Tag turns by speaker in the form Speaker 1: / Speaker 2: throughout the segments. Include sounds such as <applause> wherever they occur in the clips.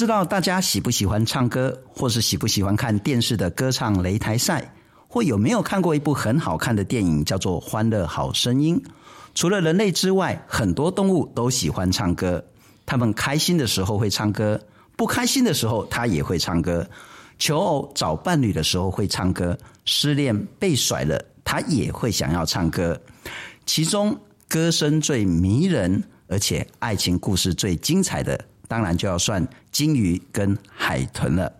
Speaker 1: 知道大家喜不喜欢唱歌，或是喜不喜欢看电视的歌唱擂台赛，或有没有看过一部很好看的电影，叫做《欢乐好声音》。除了人类之外，很多动物都喜欢唱歌。他们开心的时候会唱歌，不开心的时候他也会唱歌。求偶找伴侣的时候会唱歌，失恋被甩了他也会想要唱歌。其中歌声最迷人，而且爱情故事最精彩的，当然就要算鲸鱼跟海豚了。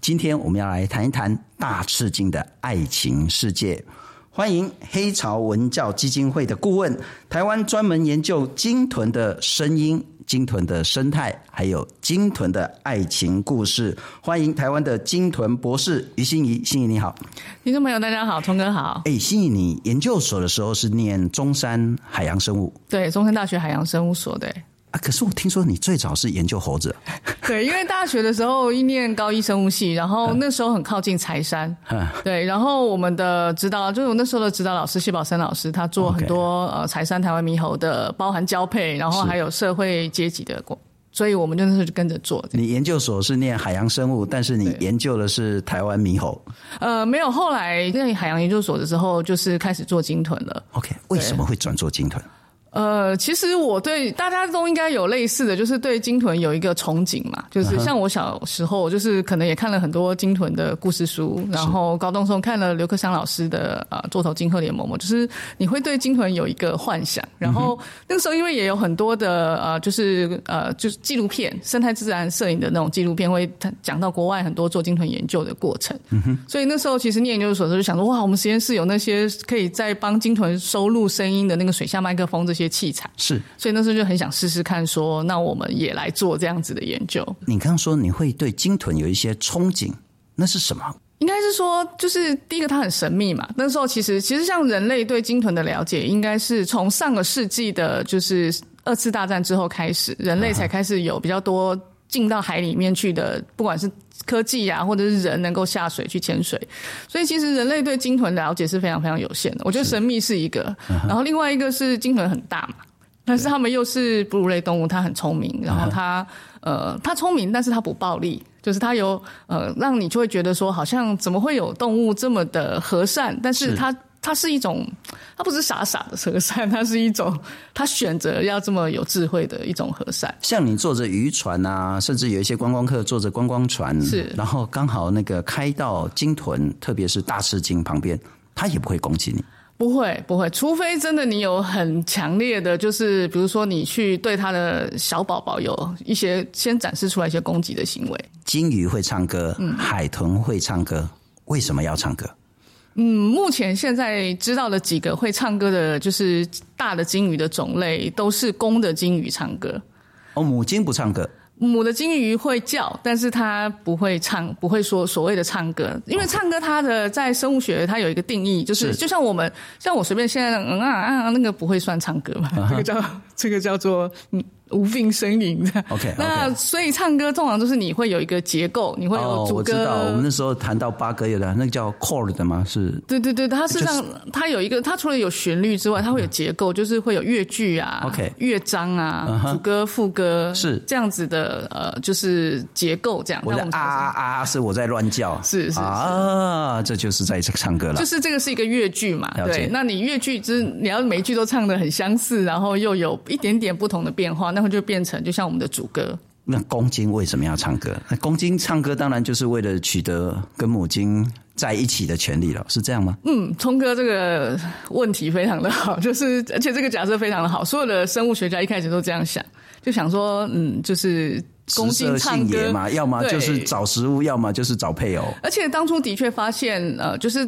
Speaker 1: 今天我们要来谈一谈大赤鲸的爱情世界。欢迎黑潮文教基金会的顾问，台湾专门研究鲸豚的声音、鲸豚的生态，还有鲸豚的爱情故事。欢迎台湾的鲸豚博士于心怡，心怡你好，
Speaker 2: 听众朋友大家好，聪哥好。
Speaker 1: 哎，心怡，你研究所的时候是念中山海洋生物？
Speaker 2: 对，中山大学海洋生物所的。
Speaker 1: 啊！可是我听说你最早是研究猴子。<laughs>
Speaker 2: 对，因为大学的时候一念高一生物系，然后那时候很靠近柴山。嗯。对，然后我们的指导就是我那时候的指导老师谢宝森老师，他做很多呃柴山台湾猕猴的，包含交配，然后还有社会阶级的过，所以我们就那时候就跟着做。
Speaker 1: 你研究所是念海洋生物，但是你研究的是台湾猕猴。
Speaker 2: 呃，没有，后来在海洋研究所的时候，就是开始做鲸豚了。
Speaker 1: OK，为什么会转做鲸豚？
Speaker 2: 呃，其实我对大家都应该有类似的就是对鲸豚有一个憧憬嘛，就是像我小时候，就是可能也看了很多鲸豚的故事书，然后高中时候看了刘克襄老师的啊《座头鲸鹤联盟》嘛，就是你会对鲸豚有一个幻想。然后那个时候因为也有很多的呃，就是呃，就是纪录片、生态自然摄影的那种纪录片，会讲到国外很多做鲸豚研究的过程。嗯哼。所以那时候其实念研究所的时候就想说，哇，我们实验室有那些可以在帮鲸豚收录声音的那个水下麦克风这些器材
Speaker 1: 是，
Speaker 2: 所以那时候就很想试试看，说那我们也来做这样子的研究。
Speaker 1: 你刚刚说你会对鲸豚有一些憧憬，那是什么？
Speaker 2: 应该是说，就是第一个它很神秘嘛。那时候其实其实像人类对鲸豚的了解，应该是从上个世纪的，就是二次大战之后开始，人类才开始有比较多进到海里面去的，不管是。科技啊，或者是人能够下水去潜水，所以其实人类对鲸豚了解是非常非常有限的。我觉得神秘是一个，然后另外一个是鲸豚很大嘛，但是它们又是哺乳类动物，它很聪明，然后它呃它聪明，但是它不暴力，就是它有呃让你就会觉得说，好像怎么会有动物这么的和善，但是它。它是一种，它不是傻傻的和善，它是一种，它选择要这么有智慧的一种和善。
Speaker 1: 像你坐着渔船啊，甚至有一些观光客坐着观光船，
Speaker 2: 是，然
Speaker 1: 后刚好那个开到鲸豚，特别是大赤鲸旁边，它也不会攻击你。
Speaker 2: 不会，不会，除非真的你有很强烈的，就是比如说你去对它的小宝宝有一些先展示出来一些攻击的行为。
Speaker 1: 鲸鱼会唱歌，嗯，海豚会唱歌，为什么要唱歌？
Speaker 2: 嗯，目前现在知道的几个会唱歌的，就是大的鲸鱼的种类，都是公的鲸鱼唱歌。
Speaker 1: 哦，母鲸不唱歌。
Speaker 2: 母的鲸鱼会叫，但是它不会唱，不会说所谓的唱歌，因为唱歌它的在生物学它有一个定义，就是，是就像我们像我随便现在嗯啊啊那个不会算唱歌嘛，这个叫这个叫做嗯。无病呻吟的
Speaker 1: ，OK，
Speaker 2: 那所以唱歌通常就是你会有一个结构，你会有主歌。
Speaker 1: 哦、我知道，我们那时候谈到八哥有的那个叫 chord 的吗？是。
Speaker 2: 对对对，它实际上它有一个，它除了有旋律之外，它会有结构，就是会有乐句啊
Speaker 1: ，OK，
Speaker 2: 乐章啊，主歌副歌
Speaker 1: 是这样子
Speaker 2: 的，呃，就是结构这样。
Speaker 1: 我的啊啊啊，是我在乱叫，
Speaker 2: 是是，是
Speaker 1: 啊，这就是在唱歌了。
Speaker 2: 就是这个是一个乐句嘛，对。那你乐句就是你要每一句都唱的很相似，然后又有一点点不同的变化。然后就变成就像我们的主歌。
Speaker 1: 那公鲸为什么要唱歌？那公鲸唱歌当然就是为了取得跟母鲸在一起的权利了，是这样吗？
Speaker 2: 嗯，聪哥这个问题非常的好，<laughs> 就是而且这个假设非常的好，所有的生物学家一开始都这样想，就想说，嗯，就是公鲸唱歌
Speaker 1: 嘛，要么就是找食物，要么就是找配偶。
Speaker 2: 而且当初的确发现，呃，就是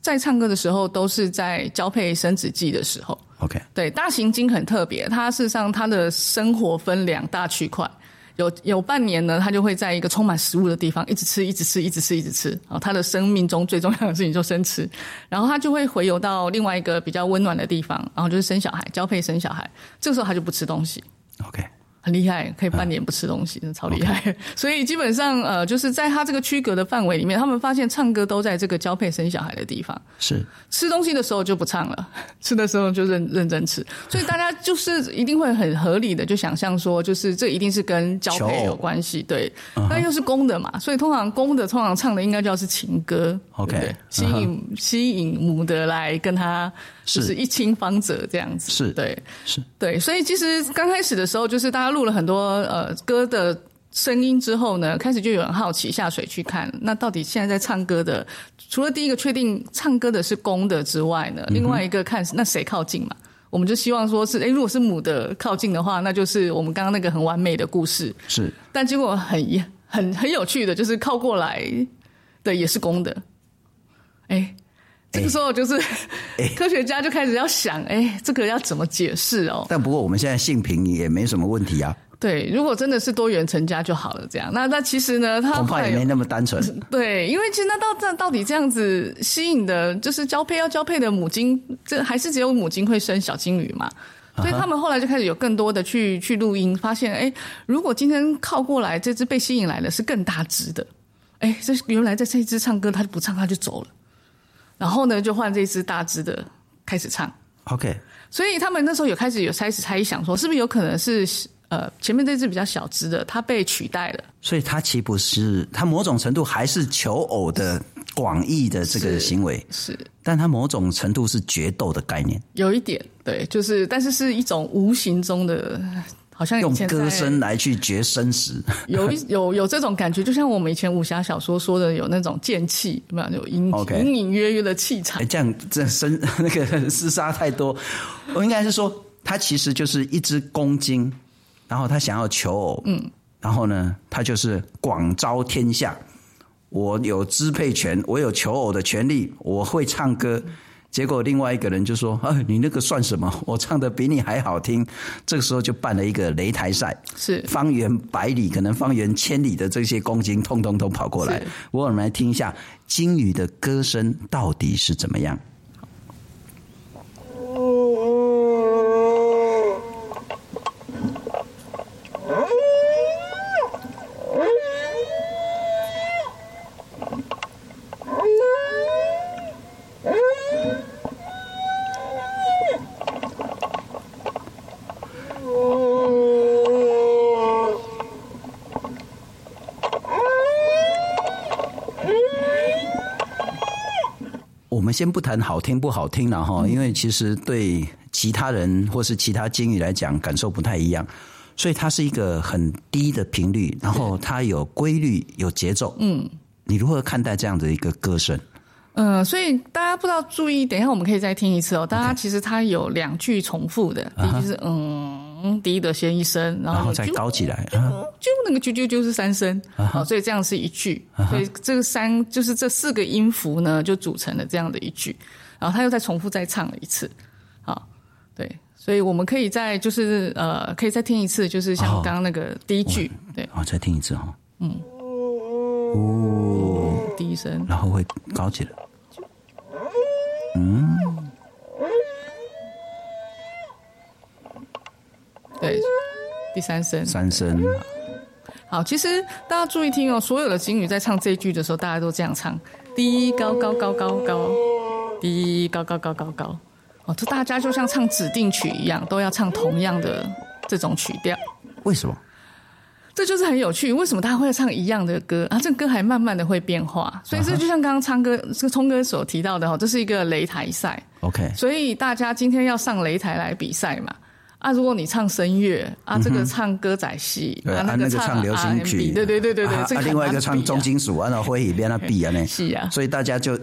Speaker 2: 在唱歌的时候都是在交配生殖季的时候。
Speaker 1: OK，
Speaker 2: 对，大型鲸很特别，它事实上它的生活分两大区块，有有半年呢，它就会在一个充满食物的地方一直吃，一直吃，一直吃，一直吃，啊，它的生命中最重要的事情就生吃，然后它就会回游到另外一个比较温暖的地方，然后就是生小孩，交配生小孩，这个时候它就不吃东西。
Speaker 1: OK，
Speaker 2: 很厉害，可以半年不吃东西，啊、真的超厉害。<laughs> 所以基本上，呃，就是在他这个区隔的范围里面，他们发现唱歌都在这个交配生小孩的地方。
Speaker 1: 是
Speaker 2: 吃东西的时候就不唱了，<laughs> 吃的时候就认认真吃。<laughs> 所以大家就是一定会很合理的就想象说，就是这一定是跟交配有关系。对，那、uh. 又是公的嘛，所以通常公的通常唱的应该就要是情歌。
Speaker 1: OK，
Speaker 2: 吸引、uh. 吸引母的来跟他。是一清方泽这样子，
Speaker 1: 是
Speaker 2: 对，
Speaker 1: 是。
Speaker 2: 对，所以其实刚开始的时候，就是大家录了很多呃歌的声音之后呢，开始就有人好奇下水去看，那到底现在在唱歌的，除了第一个确定唱歌的是公的之外呢，另外一个看那谁靠近嘛，我们就希望说是，哎，如果是母的靠近的话，那就是我们刚刚那个很完美的故事，
Speaker 1: 是，
Speaker 2: 但结果很很很有趣的，就是靠过来的也是公的，哎。这个时候就是，科学家就开始要想，哎、欸，这个要怎么解释哦？
Speaker 1: 但不过我们现在性平也没什么问题啊。
Speaker 2: 对，如果真的是多元成家就好了，这样。那那其实呢，他
Speaker 1: 恐怕也没那么单纯。<laughs>
Speaker 2: 对，因为其实那到这到底这样子吸引的，就是交配要交配的母鲸，这还是只有母鲸会生小鲸鱼嘛？所以他们后来就开始有更多的去去录音，发现，哎、欸，如果今天靠过来这只被吸引来的是更大只的，哎、欸，这原来在这一只唱歌，它就不唱，它就走了。然后呢，就换这只大只的开始唱。
Speaker 1: OK，
Speaker 2: 所以他们那时候有开始有开始猜想说，是不是有可能是呃前面这只比较小只的，它被取代了？
Speaker 1: 所以它岂不是它某种程度还是求偶的广义的这个行为？
Speaker 2: 是，是
Speaker 1: 但它某种程度是决斗的概念。
Speaker 2: 有一点，对，就是但是是一种无形中的。好像
Speaker 1: 用歌声来去决生死，<laughs>
Speaker 2: 有有有这种感觉，就像我们以前武侠小说说的，有那种剑气，有没有？有隐隐隐约约的气场。
Speaker 1: 哎，这样这生 <laughs> 那个 <laughs> 厮杀太多，我应该是说，他其实就是一只公鲸，然后他想要求偶，嗯，然后呢，他就是广招天下，我有支配权，我有求偶的权利，我会唱歌。结果另外一个人就说：“啊，你那个算什么？<laughs> 我唱的比你还好听。”这个时候就办了一个擂台赛，
Speaker 2: 是
Speaker 1: 方圆百里，可能方圆千里的这些公斤，通通都跑过来。是我们来听一下鲸鱼的歌声到底是怎么样。先不谈好听不好听了哈，因为其实对其他人或是其他鲸鱼来讲感受不太一样，所以它是一个很低的频率，然后它有规律有节奏。嗯，你如何看待这样的一个歌声？
Speaker 2: 嗯，所以大家不知道注意，等一下我们可以再听一次哦。大家其实它有两句重复的，第一句是嗯。嗯，低的先一声，然后，
Speaker 1: 然后再高起来，
Speaker 2: 就那个啾啾啾是三声，好，所以这样是一句，所以这个三就是这四个音符呢，就组成了这样的一句，然后他又再重复再唱了一次，好，对，所以我们可以再就是呃，可以再听一次，就是像刚刚那个第一句，对，
Speaker 1: 好，再听一次哈，嗯，
Speaker 2: 哦，第一声，
Speaker 1: 然后会高起来，嗯。
Speaker 2: 对，第三声，
Speaker 1: 三声。
Speaker 2: 好，其实大家注意听哦，所有的金鱼在唱这一句的时候，大家都这样唱：低高高高高高，低高高高高高。哦，这大家就像唱指定曲一样，都要唱同样的这种曲调。
Speaker 1: 为什么？
Speaker 2: 这就是很有趣。为什么大家会唱一样的歌啊？这歌还慢慢的会变化。所以这就像刚刚唱歌这个聪哥所提到的哈，这是一个擂台赛。
Speaker 1: OK，
Speaker 2: 所以大家今天要上擂台来比赛嘛。啊，如果你唱声乐啊，这个唱歌仔戏，啊那个唱流行曲，对对对对对，啊
Speaker 1: 另外一个唱重金属，然后会一边那比啊呢，<laughs>
Speaker 2: 是啊，
Speaker 1: 所以大家就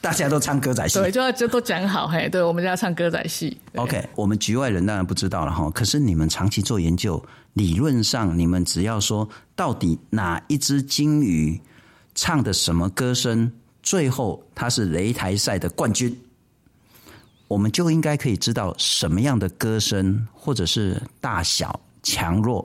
Speaker 1: 大家都唱歌仔戏，
Speaker 2: 对，就要就都讲好嘿，对，我们就要唱歌仔戏。
Speaker 1: OK，我们局外人当然不知道了哈，可是你们长期做研究，理论上你们只要说到底哪一只鲸鱼唱的什么歌声，最后它是擂台赛的冠军。我们就应该可以知道什么样的歌声，或者是大小强弱，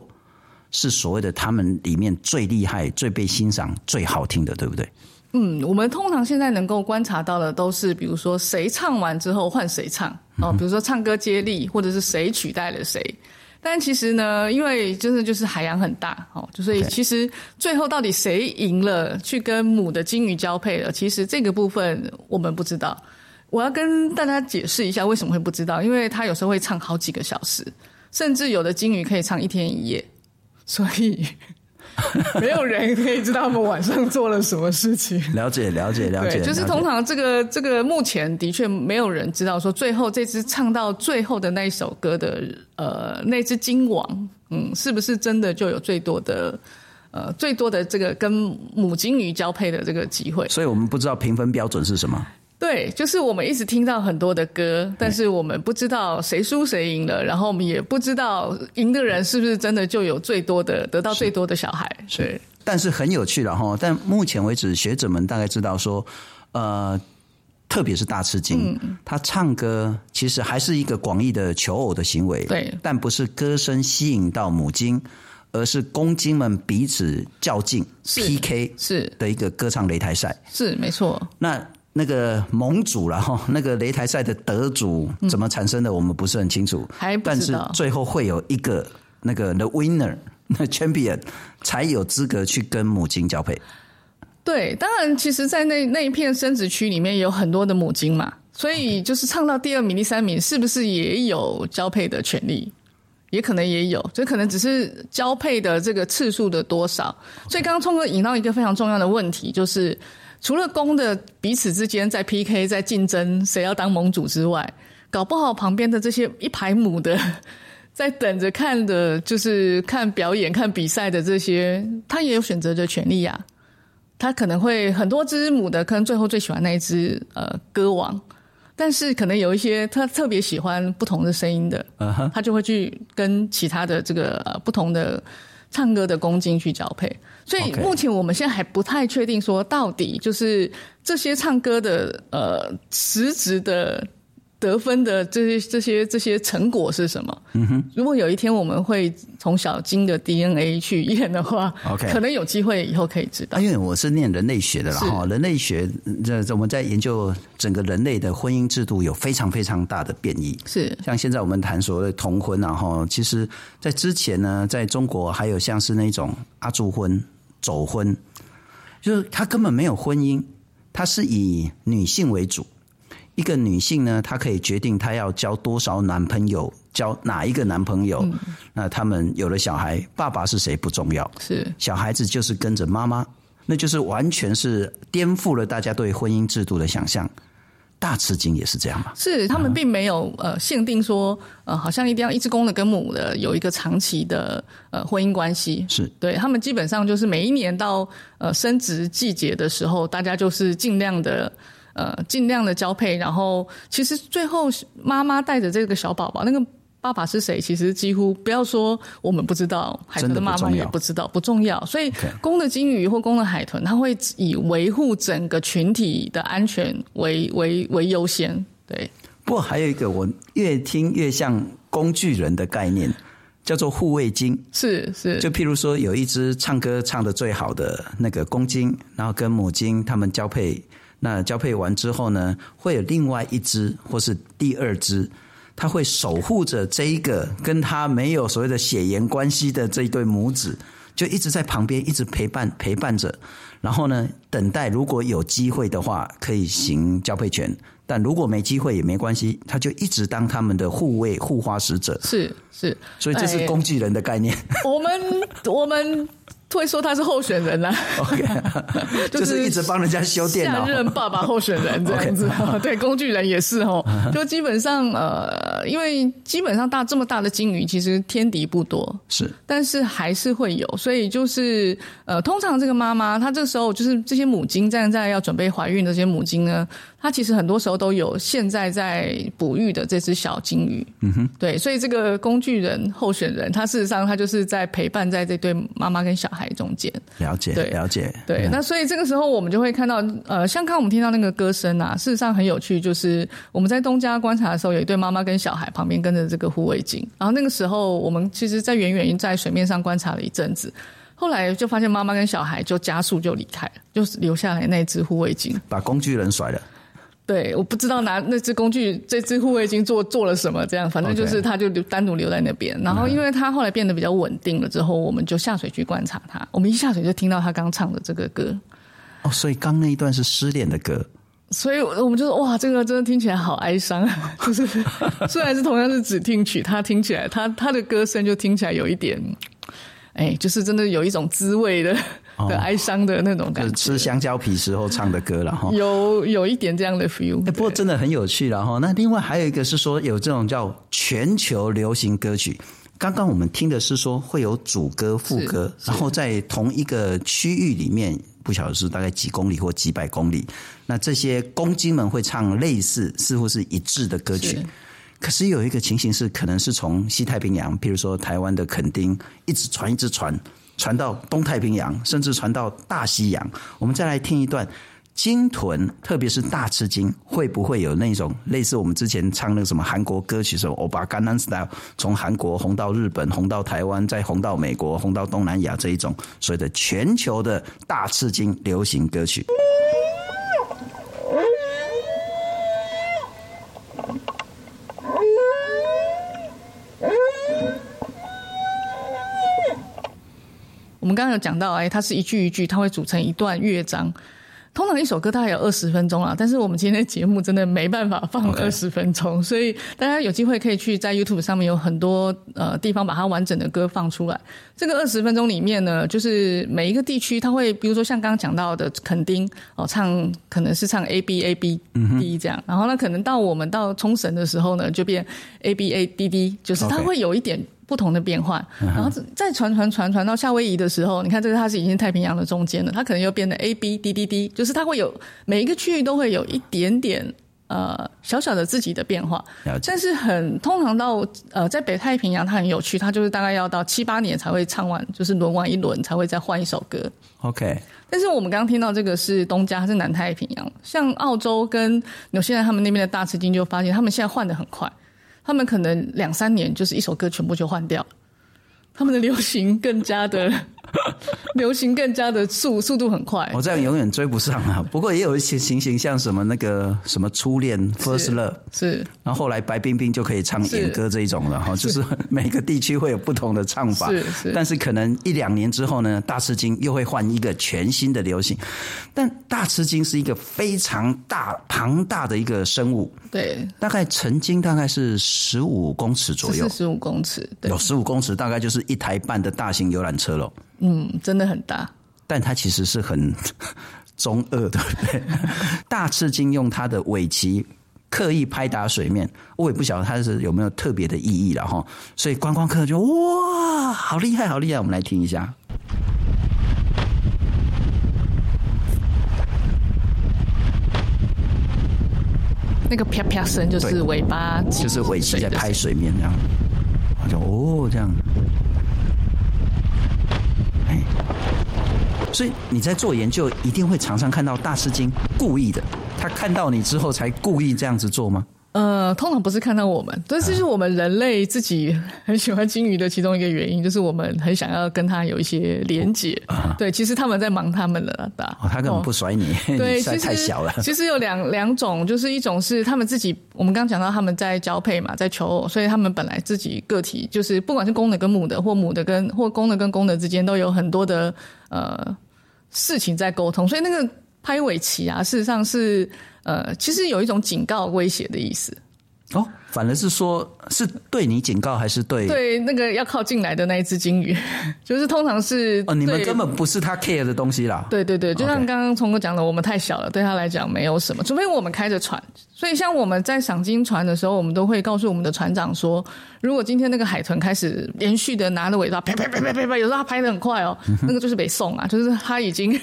Speaker 1: 是所谓的他们里面最厉害、最被欣赏、最好听的，对不对？
Speaker 2: 嗯，我们通常现在能够观察到的都是，比如说谁唱完之后换谁唱哦，比如说唱歌接力，或者是谁取代了谁。但其实呢，因为真的就是海洋很大哦，所以其实最后到底谁赢了，去跟母的金鱼交配了，其实这个部分我们不知道。我要跟大家解释一下为什么会不知道，因为他有时候会唱好几个小时，甚至有的金鱼可以唱一天一夜，所以。<laughs> 没有人可以知道他们晚上做了什么事情。
Speaker 1: 了解，了解，了解。
Speaker 2: 就是通常这个这个目前的确没有人知道说最后这只唱到最后的那一首歌的呃那只金王，嗯，是不是真的就有最多的呃最多的这个跟母金鱼交配的这个机会？
Speaker 1: 所以我们不知道评分标准是什么。
Speaker 2: 对，就是我们一直听到很多的歌，但是我们不知道谁输谁赢了，然后我们也不知道赢的人是不是真的就有最多的得到最多的小孩。是，对，
Speaker 1: 但是很有趣了哈。但目前为止，学者们大概知道说，呃，特别是大吃惊，嗯，他唱歌其实还是一个广义的求偶的行为，
Speaker 2: 对，
Speaker 1: 但不是歌声吸引到母鲸，而是公鲸们彼此较劲 PK 是的一个歌唱擂台赛，
Speaker 2: 是没错。
Speaker 1: 那那个盟主然后 <laughs> 那个擂台赛的得主怎么产生的，我们不是很清楚。
Speaker 2: 还不知道。
Speaker 1: 但是最后会有一个那个 the winner，<laughs> 那 champion 才有资格去跟母鲸交配。
Speaker 2: 对，当然，其实，在那那一片生殖区里面有很多的母鲸嘛，所以就是唱到第二名、第三名，是不是也有交配的权利？也可能也有，就可能只是交配的这个次数的多少。所以刚刚聪哥引到一个非常重要的问题，就是。除了公的彼此之间在 PK 在竞争谁要当盟主之外，搞不好旁边的这些一排母的 <laughs> 在等着看的，就是看表演、看比赛的这些，他也有选择的权利呀。他可能会很多只母的，可能最后最喜欢那一只呃歌王，但是可能有一些他特别喜欢不同的声音的，他就会去跟其他的这个呃不同的。唱歌的公鲸去交配，所以目前我们现在还不太确定说到底就是这些唱歌的呃实质的得分的这些这些这些成果是什么？嗯哼，如果有一天我们会从小金的 DNA 去验的话，OK，可能有机会以后可以知道。
Speaker 1: 因为我是念人类学的啦，哈，人类学这我们在研究整个人类的婚姻制度有非常非常大的变异。
Speaker 2: 是
Speaker 1: 像现在我们谈所谓的同婚，然后其实在之前呢，在中国还有像是那种阿朱婚、走婚，就是他根本没有婚姻，他是以女性为主。一个女性呢，她可以决定她要交多少男朋友，交哪一个男朋友。嗯、那他们有了小孩，爸爸是谁不重要，
Speaker 2: 是
Speaker 1: 小孩子就是跟着妈妈，那就是完全是颠覆了大家对婚姻制度的想象。大吃惊也是这样嘛？
Speaker 2: 是他们并没有呃限定说呃，好像一定要一只公的跟母的有一个长期的呃婚姻关系。
Speaker 1: 是
Speaker 2: 对他们基本上就是每一年到呃生殖季节的时候，大家就是尽量的。呃，尽量的交配，然后其实最后妈妈带着这个小宝宝，那个爸爸是谁？其实几乎不要说我们不知道，海豚的妈妈也不知道，不重要。所以公的鲸鱼或公的海豚，它会以维护整个群体的安全为为为优先。对。
Speaker 1: 不过还有一个，我越听越像工具人的概念，叫做护卫鲸。
Speaker 2: 是是。
Speaker 1: 就譬如说，有一只唱歌唱得最好的那个公鲸，然后跟母鲸他们交配。那交配完之后呢，会有另外一只或是第二只，他会守护着这一个跟他没有所谓的血缘关系的这一对母子，就一直在旁边一直陪伴陪伴着，然后呢，等待如果有机会的话可以行交配权，但如果没机会也没关系，他就一直当他们的护卫护花使者。
Speaker 2: 是是，
Speaker 1: 所以这是工具人的概念。
Speaker 2: 哎、我们我们。会说他是候选人啊
Speaker 1: ，OK，<laughs> 就是一直帮人家修电脑，
Speaker 2: 下任爸爸候选人这样子，<laughs> okay. 对，工具人也是哦，就基本上呃，因为基本上大这么大的鲸鱼，其实天敌不多，
Speaker 1: 是，
Speaker 2: 但是还是会有，所以就是呃，通常这个妈妈她这时候就是这些母鲸站在要准备怀孕的这些母鲸呢。它其实很多时候都有现在在哺育的这只小鲸鱼，嗯哼，对，所以这个工具人候选人，他事实上他就是在陪伴在这对妈妈跟小孩中间。
Speaker 1: 了解，
Speaker 2: 对，
Speaker 1: 了解，
Speaker 2: 对。那所以这个时候我们就会看到，呃，像刚刚我们听到那个歌声啊，事实上很有趣，就是我们在东家观察的时候，有一对妈妈跟小孩旁边跟着这个护卫鲸，然后那个时候我们其实，在远远在水面上观察了一阵子，后来就发现妈妈跟小孩就加速就离开了，就是留下来那只护卫鲸，
Speaker 1: 把工具人甩了。
Speaker 2: 对，我不知道拿那只工具，这只护卫鲸做做了什么，这样，反正就是他就留单独留在那边。然后，因为他后来变得比较稳定了之后，我们就下水去观察他。我们一下水就听到他刚唱的这个歌。
Speaker 1: 哦，所以刚那一段是失恋的歌。
Speaker 2: 所以我们就说，哇，这个真的听起来好哀伤啊！<laughs> 就是虽然是同样是指听曲，他听起来，他他的歌声就听起来有一点，哎，就是真的有一种滋味的。的哀伤的那种感觉，
Speaker 1: 哦、吃香蕉皮时候唱的歌了哈，
Speaker 2: 有有一点这样的 feel。
Speaker 1: 不过真的很有趣了哈。那另外还有一个是说有这种叫全球流行歌曲。刚刚我们听的是说会有主歌副歌，然后在同一个区域里面，不晓得是大概几公里或几百公里，那这些公鸡们会唱类似似乎是一致的歌曲。可是有一个情形是，可能是从西太平洋，譬如说台湾的垦丁，一直传一直传。传到东太平洋，甚至传到大西洋。我们再来听一段鲸豚，特别是大翅鲸，会不会有那种类似我们之前唱那个什么韩国歌曲，什么欧巴甘南 style，从韩国红到日本，红到台湾，再红到美国，红到东南亚这一种所谓的全球的大翅鲸流行歌曲。
Speaker 2: 我们刚刚有讲到，哎，它是一句一句，它会组成一段乐章。通常一首歌大概有二十分钟啊，但是我们今天的节目真的没办法放二十分钟.所以大家有机会可以去在 YouTube 上面有很多呃地方把它完整的歌放出来。这个二十分钟里面呢，就是每一个地区它会，比如说像刚刚讲到的垦丁哦，唱可能是唱 A B A B D 这样，嗯、然后呢，可能到我们到冲绳的时候呢，就变 A B A D D，就是它会有一点。不同的变换，然后再传传传传到夏威夷的时候，你看这个它是已经太平洋的中间了，它可能又变得 A B D D D，就是它会有每一个区域都会有一点点呃小小的自己的变化，但是很通常到呃在北太平洋它很有趣，它就是大概要到七八年才会唱完，就是轮完一轮才会再换一首歌。
Speaker 1: OK，
Speaker 2: 但是我们刚刚听到这个是东加，是南太平洋，像澳洲跟纽西兰他们那边的大翅鲸就发现他们现在换的很快。他们可能两三年就是一首歌全部就换掉，他们的流行更加的。<laughs> 流行更加的速速度很快，
Speaker 1: 我这样永远追不上啊。<laughs> 不过也有一些情形，像什么那个什么初恋 First Love
Speaker 2: 是，
Speaker 1: 然后后来白冰冰就可以唱演歌这一种了哈，就是每个地区会有不同的唱法，是是。但是可能一两年之后呢，大吃惊又会换一个全新的流行。但大吃惊是一个非常大庞大的一个生物，
Speaker 2: 对，
Speaker 1: 大概曾经大概是十五公尺左右，
Speaker 2: 十五公尺，对，
Speaker 1: 有十五公尺，大概就是一台半的大型游览车了。
Speaker 2: 嗯，真的很大，
Speaker 1: 但它其实是很 <laughs> 中二的，对不对？<laughs> 大赤鲸用它的尾鳍刻意拍打水面，我也不晓得它是有没有特别的意义了哈。所以观光客就哇，好厉害，好厉害！我们来听一下，
Speaker 2: 那个啪啪声就是尾巴，
Speaker 1: 就是尾鳍在拍水面这样，我就哦这样。所以你在做研究，一定会常常看到大师经故意的，他看到你之后才故意这样子做吗？
Speaker 2: 呃，通常不是看到我们，但是是我们人类自己很喜欢鲸鱼的其中一个原因，就是我们很想要跟它有一些连接。哦、对，其实他们在忙他们的了，
Speaker 1: 哦，他根本不甩你，哦、对，<laughs> 实太小了。
Speaker 2: 其实有两两种，就是一种是他们自己，我们刚刚讲到他们在交配嘛，在求偶，所以他们本来自己个体就是不管是公的跟母的，或母的跟 <laughs> 或公的跟公的之间都有很多的呃事情在沟通，所以那个拍尾鳍啊，事实上是。呃，其实有一种警告、威胁的意思。
Speaker 1: 哦，反而是说，是对你警告，还是对
Speaker 2: 对那个要靠近来的那一只鲸鱼？<laughs> 就是通常是
Speaker 1: 哦，你们根本不是他 care 的东西啦。
Speaker 2: 对对对，就像刚刚聪哥讲的，我们太小了，对他来讲没有什么，除非我们开着船。所以，像我们在赏金船的时候，我们都会告诉我们的船长说，如果今天那个海豚开始连续的拿着尾巴啪啪啪啪啪啪，有时候它拍的很快哦，那个就是被送啊，就是他已经。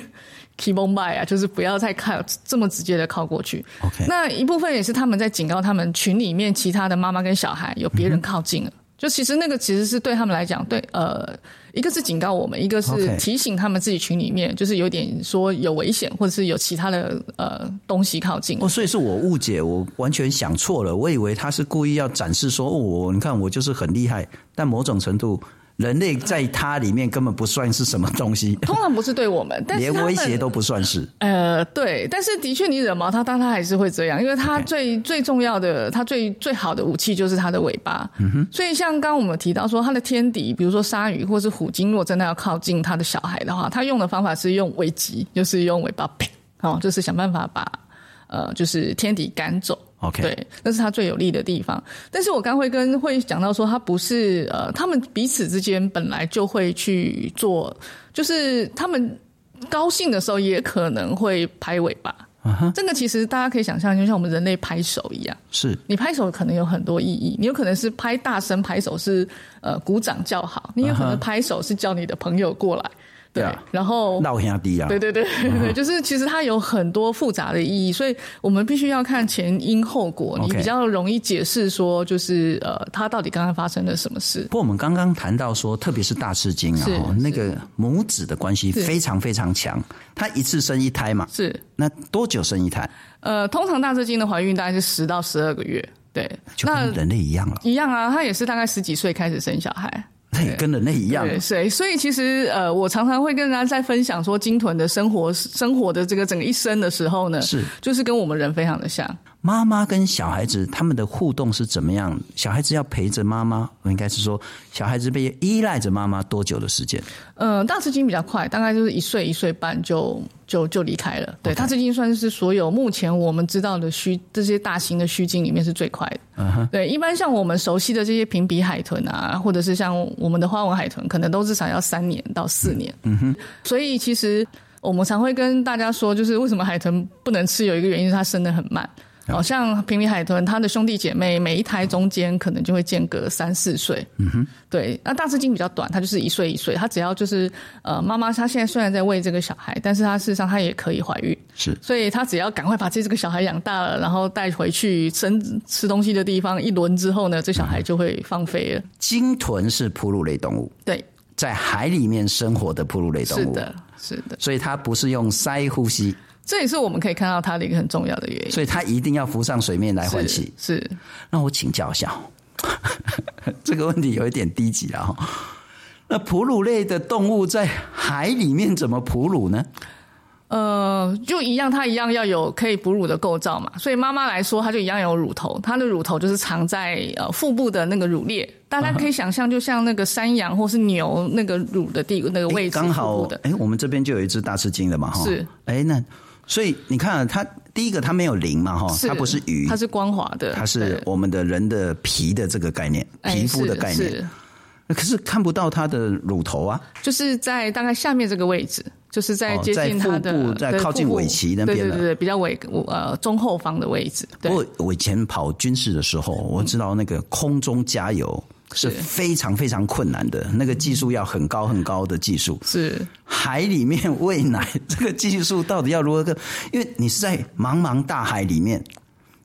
Speaker 2: Keep on by 啊，就是不要再靠这么直接的靠过去。
Speaker 1: OK，
Speaker 2: 那一部分也是他们在警告他们群里面其他的妈妈跟小孩有别人靠近了。嗯、就其实那个其实是对他们来讲，对呃，一个是警告我们，一个是提醒他们自己群里面就是有点说有危险，或者是有其他的呃东西靠近。
Speaker 1: 哦，所以是我误解，我完全想错了，我以为他是故意要展示说，哦，我你看我就是很厉害，但某种程度。人类在它里面根本不算是什么东西，
Speaker 2: 通常不是对我们，但是
Speaker 1: 连威胁都不算是。
Speaker 2: 呃，对，但是的确你惹毛它，但它还是会这样，因为它最.最重要的，它最最好的武器就是它的尾巴。嗯哼。所以像刚刚我们提到说，它的天敌，比如说鲨鱼或是虎鲸，如果真的要靠近它的小孩的话，它用的方法是用尾鳍，就是用尾巴啪，哦，就是想办法把呃，就是天敌赶走。
Speaker 1: OK，
Speaker 2: 对，那是他最有利的地方。但是我刚会跟会讲到说，他不是呃，他们彼此之间本来就会去做，就是他们高兴的时候也可能会拍尾巴。Uh huh. 这个其实大家可以想象，就像我们人类拍手一样，是你拍手可能有很多意义。你有可能是拍大声拍手是呃鼓掌叫好，你有可能拍手是叫你的朋友过来。Uh. 对，然后
Speaker 1: 闹兄弟啊，
Speaker 2: 对对对对对，就是其实它有很多复杂的意义，所以我们必须要看前因后果，你比较容易解释说，就是呃，它到底刚刚发生了什么事。
Speaker 1: 不过我们刚刚谈到说，特别是大赤金啊，那个母子的关系非常非常强，它一次生一胎嘛，是那多久生一胎？
Speaker 2: 呃，通常大赤金的怀孕大概是十到十二个月，对，
Speaker 1: 就跟人类一样了，
Speaker 2: 一样啊，它也是大概十几岁开始生小孩。
Speaker 1: 对，跟人类一样。
Speaker 2: 对，所以所以其实呃，我常常会跟大家在分享说，鲸豚的生活生活的这个整个一生的时候呢，是就是跟我们人非常的像。
Speaker 1: 妈妈跟小孩子他们的互动是怎么样？小孩子要陪着妈妈，我应该是说，小孩子被依赖着妈妈多久的时间？
Speaker 2: 呃，大翅鲸比较快，大概就是一岁一岁半就就就离开了。对，它最近算是所有目前我们知道的须这些大型的须鲸里面是最快的。对，一般像我们熟悉的这些平鼻海豚啊，或者是像我们的花纹海豚，可能都至少要三年到四年。嗯哼，所以其实我们常会跟大家说，就是为什么海豚不能吃，有一个原因是它生的很慢。好像平民海豚，它的兄弟姐妹每一胎中间可能就会间隔三四岁。嗯哼，对。那大翅鲸比较短，它就是一岁一岁。它只要就是呃，妈妈她现在虽然在喂这个小孩，但是她事实上她也可以怀孕。是，所以她只要赶快把这这个小孩养大了，然后带回去生吃东西的地方一轮之后呢，这小孩就会放飞了。
Speaker 1: 鲸豚是哺乳类动物，
Speaker 2: 对，
Speaker 1: 在海里面生活的哺乳类动物。
Speaker 2: 是的，是的。
Speaker 1: 所以它不是用鳃呼吸。
Speaker 2: 这也是我们可以看到它的一个很重要的原因，
Speaker 1: 所以它一定要浮上水面来换气。
Speaker 2: 是，
Speaker 1: 那我请教一下，<laughs> 这个问题有一点低级了哈。那哺乳类的动物在海里面怎么哺乳呢？
Speaker 2: 呃，就一样，它一样要有可以哺乳的构造嘛。所以妈妈来说，它就一样有乳头，它的乳头就是藏在呃腹部的那个乳裂。大家可以想象，就像那个山羊或是牛那个乳的地那个位置，
Speaker 1: 刚好的。哎，我们这边就有一只大吃鲸的嘛，哈。是。哎，那。所以你看，它第一个它没有鳞嘛，哈，它不是鱼，
Speaker 2: 它是光滑的，
Speaker 1: 它是我们的人的皮的这个概念，皮肤的概念。可是看不到它的乳头啊，
Speaker 2: 就是在大概下面这个位置，就是在接近它的，
Speaker 1: 腹部，在靠近尾鳍那边，对对对，
Speaker 2: 比较尾呃中后方的位置。
Speaker 1: 不过我以前跑军事的时候，我知道那个空中加油。是非常非常困难的，那个技术要很高很高的技术。是海里面喂奶，这个技术到底要如何？因为你是在茫茫大海里面，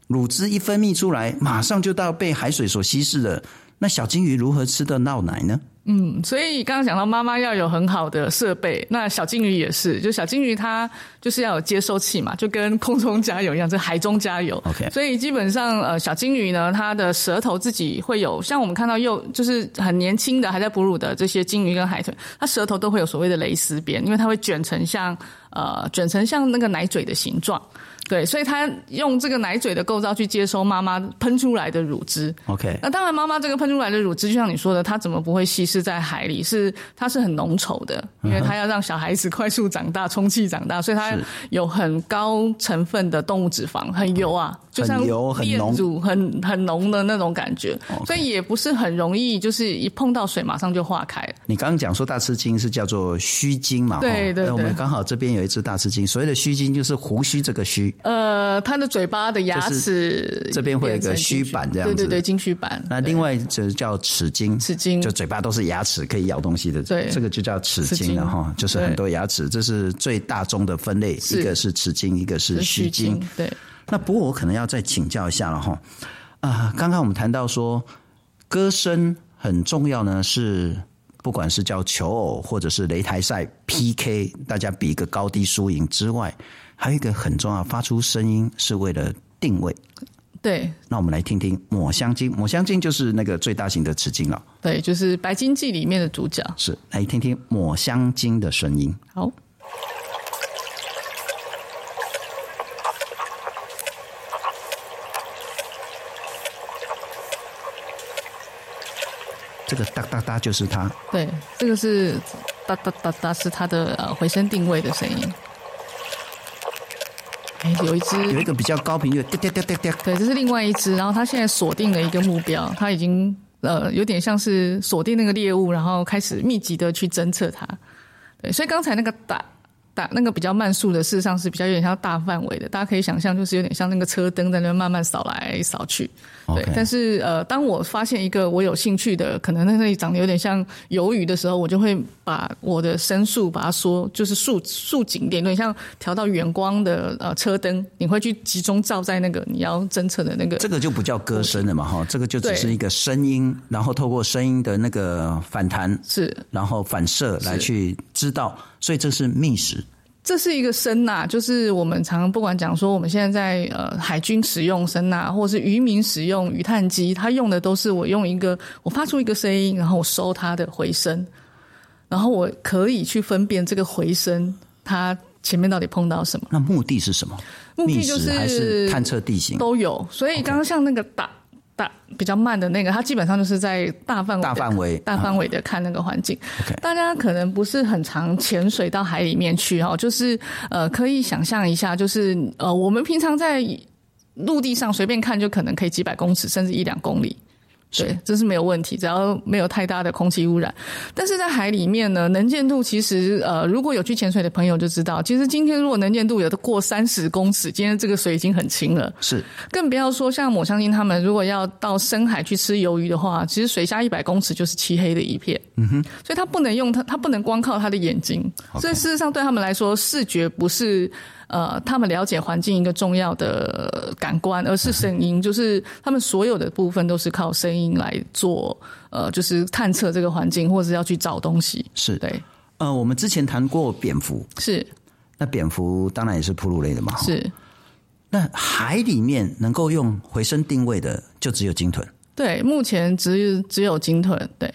Speaker 1: 乳汁一分泌出来，马上就到被海水所稀释了。那小金鱼如何吃得到奶呢？
Speaker 2: 嗯，所以刚刚讲到妈妈要有很好的设备，那小金鱼也是，就小金鱼它就是要有接收器嘛，就跟空中加油一样，这海中加油。OK，所以基本上呃，小金鱼呢，它的舌头自己会有，像我们看到幼就是很年轻的还在哺乳的这些金鱼跟海豚，它舌头都会有所谓的蕾丝边，因为它会卷成像呃卷成像那个奶嘴的形状。对，所以他用这个奶嘴的构造去接收妈妈喷出来的乳汁。OK，那当然，妈妈这个喷出来的乳汁，就像你说的，它怎么不会稀释在海里？是它是很浓稠的，因为它要让小孩子快速长大、充气长大，所以它有很高成分的动物脂肪，很油啊，就像炼乳很很浓的那种感觉，所以也不是很容易，就是一碰到水马上就化开。
Speaker 1: 你刚刚讲说大吃鲸是叫做须鲸嘛？
Speaker 2: 对对对，
Speaker 1: 我们刚好这边有一只大吃鲸，所谓的须鲸就是胡须这个须。
Speaker 2: 呃，它的嘴巴的牙齿
Speaker 1: 这边会有一个须板这样子，
Speaker 2: 对对对，鲸须板。
Speaker 1: 那另外就叫齿鲸，
Speaker 2: 齿鲸就
Speaker 1: 嘴巴都是牙齿，可以咬东西的，对，这个就叫齿鲸了哈，就是很多牙齿，这是最大宗的分类，一个是齿鲸，一个是须鲸。对，那不过我可能要再请教一下了哈，啊，刚刚我们谈到说歌声很重要呢，是不管是叫求偶或者是擂台赛 PK，大家比一个高低输赢之外。还有一个很重要，发出声音是为了定位。
Speaker 2: 对，
Speaker 1: 那我们来听听抹香鲸。抹香鲸就是那个最大型的齿鲸了。
Speaker 2: 对，就是《白鲸记》里面的主角。
Speaker 1: 是，来听听抹香鲸的声音。
Speaker 2: 好。
Speaker 1: 这个哒哒哒就是它。
Speaker 2: 对，这个是哒哒哒哒，是它的呃回声定位的声音。哎，有一只
Speaker 1: 有一个比较高频率，哒哒哒哒哒。
Speaker 2: 对，这是另外一只。然后它现在锁定了一个目标，它已经呃有点像是锁定那个猎物，然后开始密集的去侦测它。对，所以刚才那个打。大那个比较慢速的，事实上是比较有点像大范围的，大家可以想象，就是有点像那个车灯在那边慢慢扫来扫去。对.但是呃，当我发现一个我有兴趣的，可能在那里长得有点像鱿鱼的时候，我就会把我的声速把它缩，就是竖竖紧一点，有点像调到远光的呃车灯，你会去集中照在那个你要侦测的那个。
Speaker 1: 这个就不叫歌声了嘛，哈，这个就只是一个声音，然后透过声音的那个反弹是，然后反射来去知道。所以这是觅食，
Speaker 2: 这是一个声呐，就是我们常常不管讲说我们现在在呃海军使用声呐，或者是渔民使用鱼探机，它用的都是我用一个我发出一个声音，然后我收它的回声，然后我可以去分辨这个回声它前面到底碰到什么。
Speaker 1: 那目的是什么？
Speaker 2: 目的就是
Speaker 1: 探测地形
Speaker 2: 都有。所以刚刚像那个打。大比较慢的那个，它基本上就是在大范围、
Speaker 1: 大范围、<laughs>
Speaker 2: 大范围的看那个环境。大家可能不是很常潜水到海里面去哦，就是呃，可以想象一下，就是呃，我们平常在陆地上随便看，就可能可以几百公尺，甚至一两公里。对，这是没有问题，只要没有太大的空气污染。但是在海里面呢，能见度其实呃，如果有去潜水的朋友就知道，其实今天如果能见度有的过三十公尺，今天这个水已经很清了。
Speaker 1: 是，
Speaker 2: 更不要说像抹香鲸他们如果要到深海去吃鱿鱼的话，其实水下一百公尺就是漆黑的一片。嗯哼，所以它不能用他，他不能光靠它的眼睛。所以事实上对他们来说，视觉不是。呃，他们了解环境一个重要的感官，而是声音，就是他们所有的部分都是靠声音来做，呃，就是探测这个环境，或者是要去找东西。
Speaker 1: 是
Speaker 2: 对。
Speaker 1: 呃，我们之前谈过蝙蝠，
Speaker 2: 是。
Speaker 1: 那蝙蝠当然也是哺乳类的嘛。
Speaker 2: 是。
Speaker 1: 那海里面能够用回声定位的，就只有鲸豚。
Speaker 2: 对，目前只只有鲸豚。对。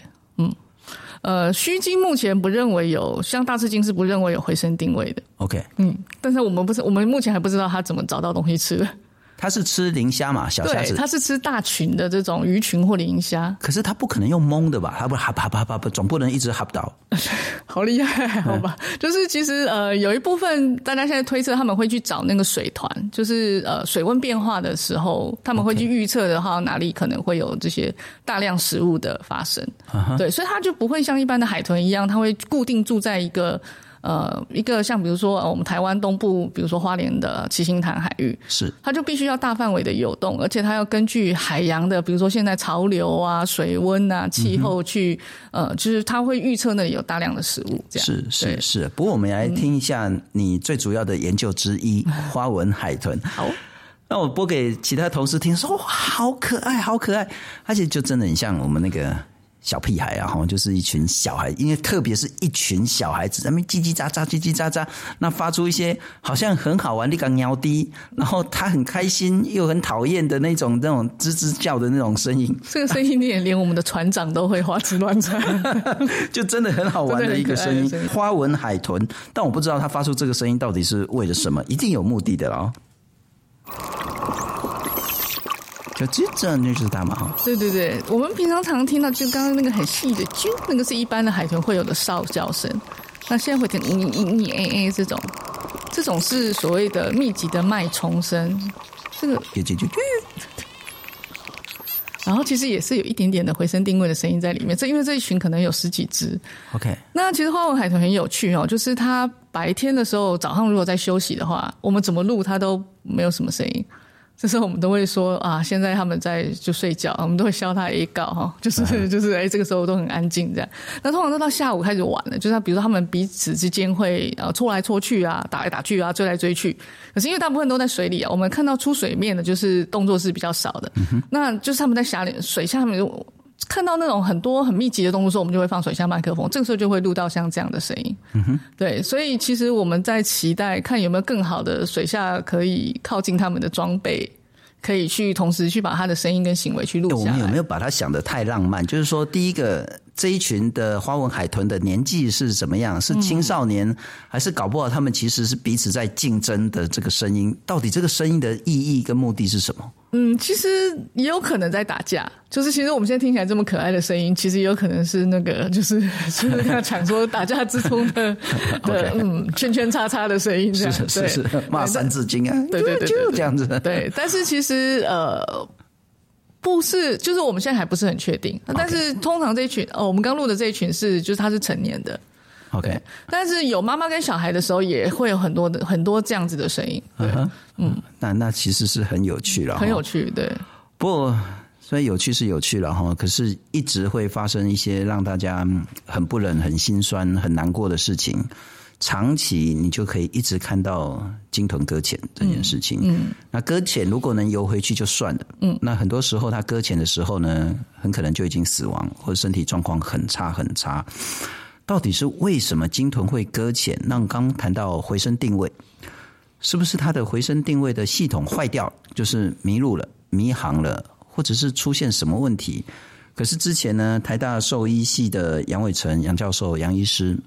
Speaker 2: 呃，须鲸目前不认为有，像大翅鲸是不认为有回声定位的。
Speaker 1: OK，
Speaker 2: 嗯，但是我们不是，我们目前还不知道他怎么找到东西吃的。
Speaker 1: 它是吃磷虾嘛，小虾子。
Speaker 2: 它是吃大群的这种鱼群或磷虾。
Speaker 1: 可是它不可能用蒙的吧？它不哈啪啪啪啪，总不能一直哈不到。<laughs>
Speaker 2: 好厉害，好吧？嗯、就是其实呃，有一部分大家现在推测他们会去找那个水团，就是呃水温变化的时候，他们会去预测的话哪里可能会有这些大量食物的发生。对，所以它就不会像一般的海豚一样，它会固定住在一个。呃，一个像比如说，呃，我们台湾东部，比如说花莲的七星潭海域，
Speaker 1: 是它
Speaker 2: 就必须要大范围的游动，而且它要根据海洋的，比如说现在潮流啊、水温啊、气候去，嗯、呃，就是它会预测那里有大量的食物，这样
Speaker 1: 是是是。不过我们来听一下你最主要的研究之一——嗯、花纹海豚。<laughs> 好，那我播给其他同事听，说哇，好可爱，好可爱，而且就真的很像我们那个。小屁孩啊，哈，就是一群小孩，因为特别是一群小孩子，他们叽叽喳喳，叽叽喳喳，那发出一些好像很好玩的个喵滴，然后他很开心又很讨厌的那种那种吱吱叫的那种声音。
Speaker 2: 这个声音连连我们的船长都会花枝乱颤，<laughs>
Speaker 1: 就真的很好玩的一个声音。声音花纹海豚，但我不知道他发出这个声音到底是为了什么，一定有目的的哦。就这那就是它嘛哈。
Speaker 2: 对对对，我们平常常听到就刚刚那个很细的啾，那个是一般的海豚会有的哨叫声。那现在会听你你你哎哎这种，这种是所谓的密集的脉冲声。这个啾啾啾啾。然后其实也是有一点点的回声定位的声音在里面。这因为这一群可能有十几只。
Speaker 1: OK。
Speaker 2: 那其实花纹海豚很有趣哦，就是它白天的时候早上如果在休息的话，我们怎么录它都没有什么声音。这时候我们都会说啊，现在他们在就睡觉，我们都会笑他一告哈，就是就是哎，这个时候都很安静这样。那通常都到下午开始玩了，就是比如说他们彼此之间会呃搓来搓去啊，打来打去啊，追来追去。可是因为大部分都在水里啊，我们看到出水面的就是动作是比较少的。嗯、那就是他们在下里水下面就。看到那种很多很密集的动物的时候，我们就会放水下麦克风，这个时候就会录到像这样的声音。嗯哼，对，所以其实我们在期待看有没有更好的水下可以靠近他们的装备，可以去同时去把他的声音跟行为去录下来。
Speaker 1: 我们有没有把它想得太浪漫？就是说，第一个这一群的花纹海豚的年纪是怎么样？是青少年，嗯、还是搞不好他们其实是彼此在竞争的这个声音？到底这个声音的意义跟目的是什么？
Speaker 2: 嗯，其实也有可能在打架。就是其实我们现在听起来这么可爱的声音，其实也有可能是那个，就是 <laughs> 就是他讲说打架之中的 <laughs> 的嗯圈圈叉叉的声音这样，
Speaker 1: 是是是骂三字经啊，
Speaker 2: 对对对，对，
Speaker 1: 这样子。
Speaker 2: 对，但是其实呃不是，就是我们现在还不是很确定。但是通常这一群哦，我们刚录的这一群是就是他是成年的。
Speaker 1: OK，
Speaker 2: 但是有妈妈跟小孩的时候，也会有很多的很多这样子的声音。对，uh huh.
Speaker 1: 嗯，那那其实是很有趣了，
Speaker 2: 很有趣。对，
Speaker 1: 不过虽然有趣是有趣了哈，可是一直会发生一些让大家很不忍、很心酸、很难过的事情。长期你就可以一直看到鲸豚搁浅这件事情。嗯，嗯那搁浅如果能游回去就算了。嗯，那很多时候它搁浅的时候呢，很可能就已经死亡，或者身体状况很差很差。到底是为什么鲸豚会搁浅？那刚谈到回声定位，是不是它的回声定位的系统坏掉，就是迷路了、迷航了，或者是出现什么问题？可是之前呢，台大兽医系的杨伟成杨教授杨医师，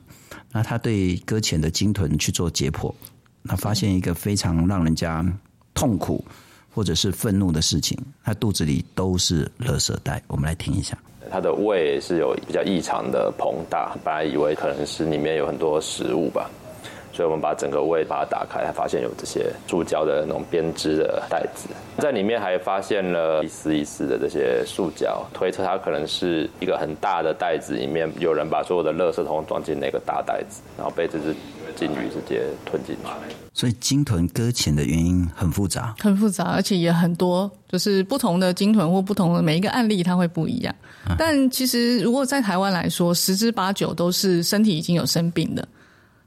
Speaker 1: 那他对搁浅的鲸豚去做解剖，那发现一个非常让人家痛苦或者是愤怒的事情，他肚子里都是垃圾袋。我们来听一下。
Speaker 3: 它的胃是有比较异常的膨大，本来以为可能是里面有很多食物吧，所以我们把整个胃把它打开，还发现有这些塑胶的那种编织的袋子，在里面还发现了一丝一丝的这些塑胶，推测它可能是一个很大的袋子里面有人把所有的垃圾桶装进那个大袋子，然后被这只金鱼直接吞进去。
Speaker 1: 所以鲸豚搁浅的原因很复杂，
Speaker 2: 很复杂，而且也很多，就是不同的鲸豚或不同的每一个案例，它会不一样。啊、但其实如果在台湾来说，十之八九都是身体已经有生病的，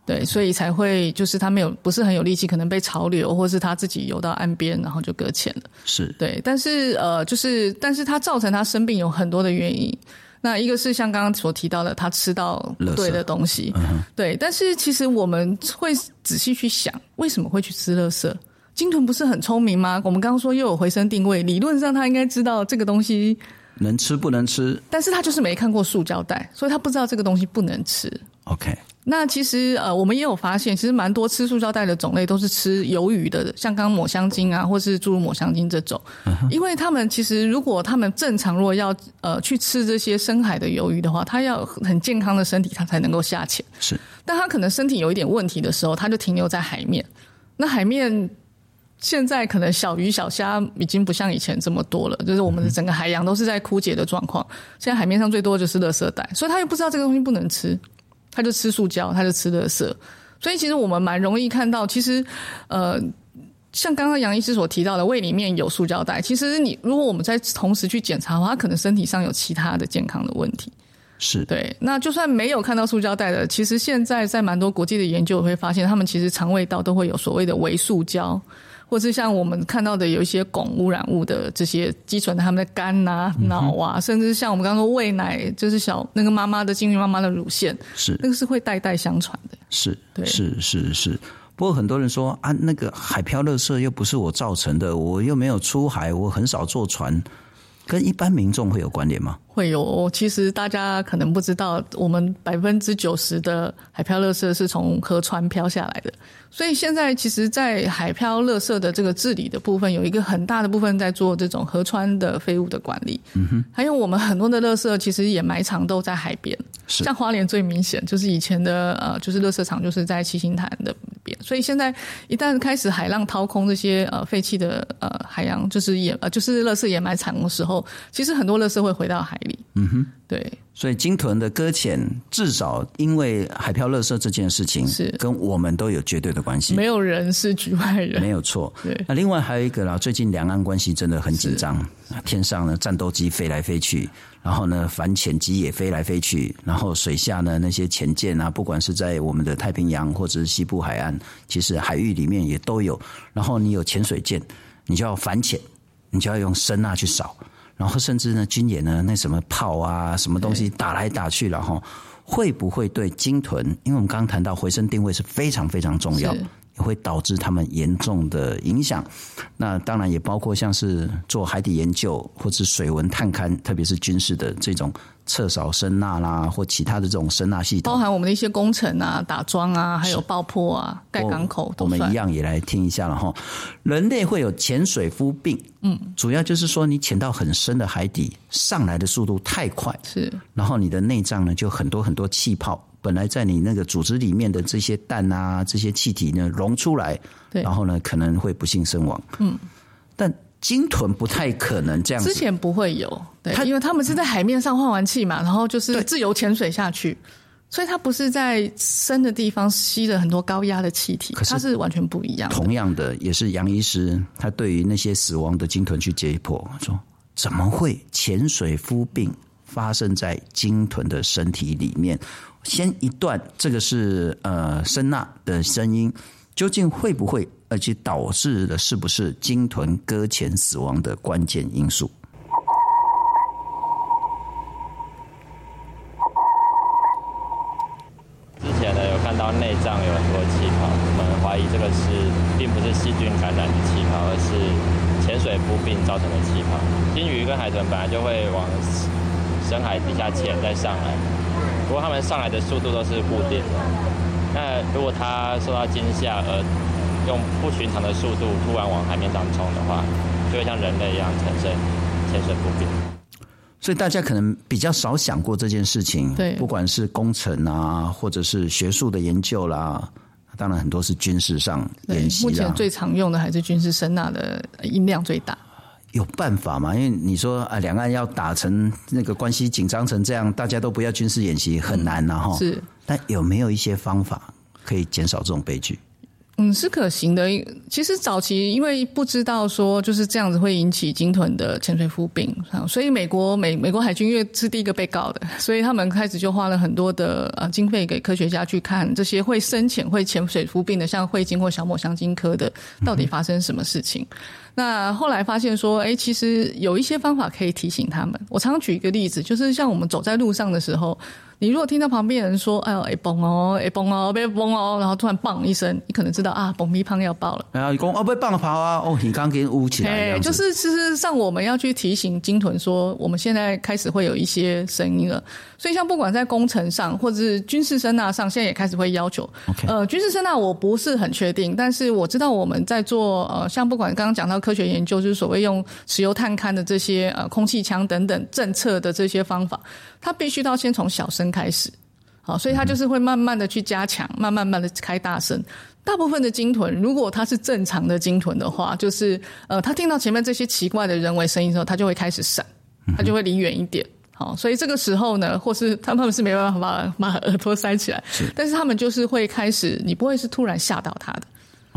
Speaker 2: 对，所以才会就是他没有不是很有力气，可能被潮流或是他自己游到岸边，然后就搁浅了。
Speaker 1: 是
Speaker 2: 对，但是呃，就是但是他造成他生病有很多的原因。那一个是像刚刚所提到的，他吃到对的东西，嗯、对。但是其实我们会仔细去想，为什么会去吃垃圾？鲸豚不是很聪明吗？我们刚刚说又有回声定位，理论上他应该知道这个东西
Speaker 1: 能吃不能吃，
Speaker 2: 但是他就是没看过塑胶袋，所以他不知道这个东西不能吃。
Speaker 1: OK。
Speaker 2: 那其实呃，我们也有发现，其实蛮多吃塑胶袋的种类都是吃鱿鱼的，像刚刚抹香鲸啊，或是诸如抹香鲸这种，因为他们其实如果他们正常，如果要呃去吃这些深海的鱿鱼的话，他要很健康的身体，他才能够下潜。
Speaker 1: 是，
Speaker 2: 但他可能身体有一点问题的时候，他就停留在海面。那海面现在可能小鱼小虾已经不像以前这么多了，就是我们的整个海洋都是在枯竭的状况。现在海面上最多就是垃圾袋，所以他又不知道这个东西不能吃。他就吃塑胶，他就吃垃圾，所以其实我们蛮容易看到，其实，呃，像刚刚杨医师所提到的，胃里面有塑胶袋，其实你如果我们在同时去检查的话，他可能身体上有其他的健康的问题。
Speaker 1: 是
Speaker 2: 对，那就算没有看到塑胶袋的，其实现在在蛮多国际的研究会发现，他们其实肠胃道都会有所谓的微塑胶。或是像我们看到的有一些汞污染物的这些积存在他们的肝呐、啊、脑啊，嗯、甚至像我们刚刚说喂奶，就是小那个妈妈的鲸鱼妈妈的乳腺，
Speaker 1: 是
Speaker 2: 那个是会代代相传的。
Speaker 1: 是，
Speaker 2: 对，
Speaker 1: 是是是。不过很多人说啊，那个海漂垃圾又不是我造成的，我又没有出海，我很少坐船，跟一般民众会有关联吗？
Speaker 2: 会有。其实大家可能不知道，我们百分之九十的海漂垃圾是从河川漂下来的。所以现在其实，在海漂垃圾的这个治理的部分，有一个很大的部分在做这种河川的废物的管理。嗯哼，还有我们很多的垃圾，其实也埋藏都在海边。是，像花莲最明显就是以前的呃，就是垃圾场就是在七星潭的边。所以现在一旦开始海浪掏空这些呃废弃的呃海洋，就是也呃就是垃圾掩埋场的时候，其实很多垃圾会回到海里。嗯哼，对。
Speaker 1: 所以鲸豚的搁浅，至少因为海漂垃圾这件事情，是跟我们都有绝对的关系。
Speaker 2: 没有人是局外人，
Speaker 1: 没有错。
Speaker 2: 对。
Speaker 1: 那另外还有一个啦，最近两岸关系真的很紧张，天上呢战斗机飞来飞去，然后呢反潜机也飞来飞去，然后水下呢那些潜舰啊，不管是在我们的太平洋或者是西部海岸，其实海域里面也都有。然后你有潜水舰，你就要反潜，你就要用声呐去扫。然后甚至呢，军演呢，那什么炮啊，什么东西打来打去了哈，会不会对鲸豚？因为我们刚刚谈到回声定位是非常非常重要，也会导致他们严重的影响。那当然也包括像是做海底研究或者水文探勘，特别是军事的这种测扫声呐啦，或其他的这种声呐系统，
Speaker 2: 包含我们的一些工程啊、打桩啊，还有爆破啊、盖港口。
Speaker 1: 我们一样也来听一下了哈。人类会有潜水夫病，嗯，主要就是说你潜到很深的海底，上来的速度太快，
Speaker 2: 是，
Speaker 1: 然后你的内脏呢就很多很多气泡。本来在你那个组织里面的这些氮啊，这些气体呢溶出来，然后呢可能会不幸身亡。嗯，但鲸豚不太可能这样子。
Speaker 2: 之前不会有，对，因为他们是在海面上换完气嘛，然后就是自由潜水下去，所以它不是在深的地方吸了很多高压的气体，它是完全不一样。
Speaker 1: 同样的，也是杨医师，他对于那些死亡的鲸豚去解剖，说怎么会潜水夫病发生在鲸豚的身体里面？先一段，这个是呃声呐的声音，究竟会不会而且导致的是不是鲸豚搁浅死亡的关键因素？
Speaker 3: 之前呢有看到内脏有很多气泡，我们怀疑这个是并不是细菌感染的气泡，而是潜水夫病造成的气泡。鲸鱼跟海豚本来就会往深海底下潜再上来。不过他们上来的速度都是固定的，那如果他受到惊吓而用不寻常的速度突然往海面上冲的话，就会像人类一样产生潜水不便。
Speaker 1: 所以大家可能比较少想过这件事情，
Speaker 2: 对，
Speaker 1: 不管是工程啊，或者是学术的研究啦，当然很多是军事上演习。
Speaker 2: 目前最常用的还是军事声呐的音量最大。
Speaker 1: 有办法吗？因为你说啊，两岸要打成那个关系紧张成这样，大家都不要军事演习，很难呐，哈。
Speaker 2: 是，
Speaker 1: 但有没有一些方法可以减少这种悲剧？
Speaker 2: 嗯，是可行的。其实早期因为不知道说就是这样子会引起鲸豚的潜水夫病，所以美国美美国海军因为是第一个被告的，<laughs> 所以他们开始就花了很多的呃经费给科学家去看这些会深潜会潜水夫病的，像喙鲸或小抹香鲸科的，到底发生什么事情。嗯、那后来发现说，哎，其实有一些方法可以提醒他们。我常举一个例子，就是像我们走在路上的时候。你如果听到旁边人说：“哎呦，哎嘣哦，哎嘣哦，别嘣哦！”然后突然“嘣”一声，你可能知道啊，嘣咪胖要爆了。
Speaker 1: 然后你讲哦，被棒跑啊！哦，你刚给捂起来。
Speaker 2: 哎就是事实上，我们要去提醒鲸豚说，我们现在开始会有一些声音了。所以，像不管在工程上，或者是军事声呐上，现在也开始会要求。呃，军事声呐我不是很确定，但是我知道我们在做呃，像不管刚刚讲到科学研究，就是所谓用石油探勘的这些呃空气枪等等政策的这些方法，它必须到先从小声开始。好，所以它就是会慢慢的去加强，慢慢慢的开大声。大部分的鲸豚，如果它是正常的鲸豚的话，就是呃，它听到前面这些奇怪的人为声音之后，它就会开始闪，它就会离远一点。好，所以这个时候呢，或是他们是没办法把把耳朵塞起来，但是他们就是会开始，你不会是突然吓到它的。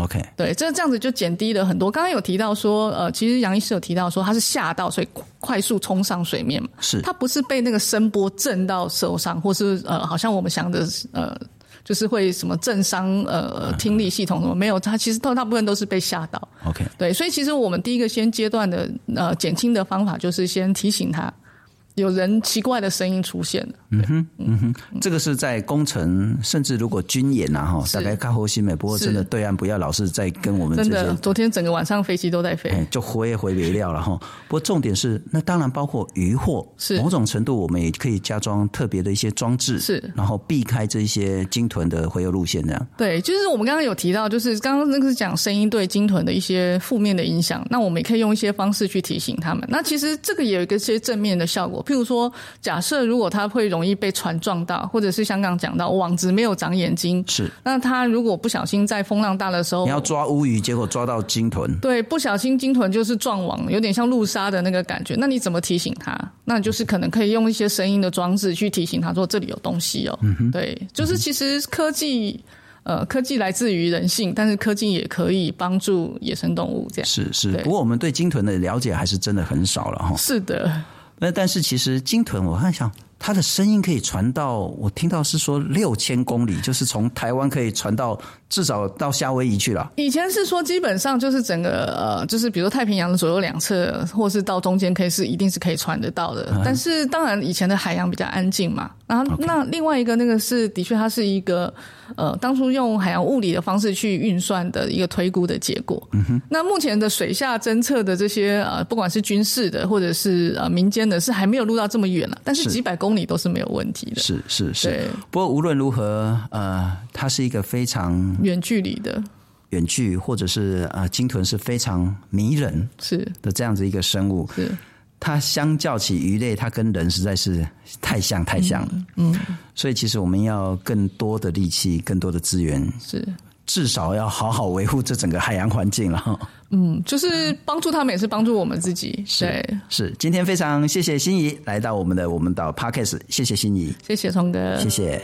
Speaker 1: OK，
Speaker 2: 对，这这样子就减低了很多。刚刚有提到说，呃，其实杨医师有提到说，他是吓到，所以快速冲上水面嘛。
Speaker 1: 是，
Speaker 2: 他不是被那个声波震到受伤，或是呃，好像我们想的，呃，就是会什么震伤呃听力系统什么没有，他其实大大部分都是被吓到。
Speaker 1: OK，
Speaker 2: 对，所以其实我们第一个先阶段的呃减轻的方法，就是先提醒他。有人奇怪的声音出现了。
Speaker 1: 嗯哼，嗯哼，这个是在工程，甚至如果军演呐，哈，大概看后心美。不过真的对岸不要老是在跟我们。
Speaker 2: 真的，昨天整个晚上飞机都在飞，
Speaker 1: 就回也回不了了哈。不过重点是，那当然包括渔获，
Speaker 2: 是
Speaker 1: 某种程度我们也可以加装特别的一些装置，
Speaker 2: 是，
Speaker 1: 然后避开这些鲸豚的洄游路线这样。
Speaker 2: 对，就是我们刚刚有提到，就是刚刚那个是讲声音对鲸豚的一些负面的影响，那我们也可以用一些方式去提醒他们。那其实这个也有一个些正面的效果。譬如说，假设如果它会容易被船撞到，或者是香港讲到网子没有长眼睛，
Speaker 1: 是，
Speaker 2: 那他如果不小心在风浪大的时候，
Speaker 1: 你要抓乌鱼，结果抓到鲸豚，
Speaker 2: 对，不小心鲸豚就是撞网，有点像路杀的那个感觉。那你怎么提醒他？那就是可能可以用一些声音的装置去提醒他，说这里有东西哦。对，就是其实科技，呃，科技来自于人性，但是科技也可以帮助野生动物这样。
Speaker 1: 是是，不过我们对鲸豚的了解还是真的很少了哈。
Speaker 2: 是的。
Speaker 1: 那但是其实鲸豚，我还想它的声音可以传到，我听到是说六千公里，就是从台湾可以传到至少到夏威夷去了。
Speaker 2: 以前是说基本上就是整个呃，就是比如太平洋的左右两侧，或是到中间可以是一定是可以传得到的。嗯、但是当然以前的海洋比较安静嘛。然后.那另外一个那个是的确它是一个呃当初用海洋物理的方式去运算的一个推估的结果。嗯哼。那目前的水下侦测的这些呃不管是军事的或者是呃民间的，是还没有录到这么远了。但是几百公。公里都是没有问题的，
Speaker 1: 是是是。
Speaker 2: 对
Speaker 1: 不过无论如何，呃，它是一个非常
Speaker 2: 远距离的
Speaker 1: 远距，或者是呃，鲸豚是非常迷人是的这样子一个生物。
Speaker 2: 是
Speaker 1: 它相较起鱼类，它跟人实在是太像太像了。嗯，嗯所以其实我们要更多的力气，更多的资源
Speaker 2: 是。
Speaker 1: 至少要好好维护这整个海洋环境了。
Speaker 2: 嗯，就是帮助他们也是帮助我们自己，对，
Speaker 1: 是。今天非常谢谢心仪来到我们的我们的 parkas 谢谢心仪，
Speaker 2: 谢谢聪哥，
Speaker 1: 谢谢。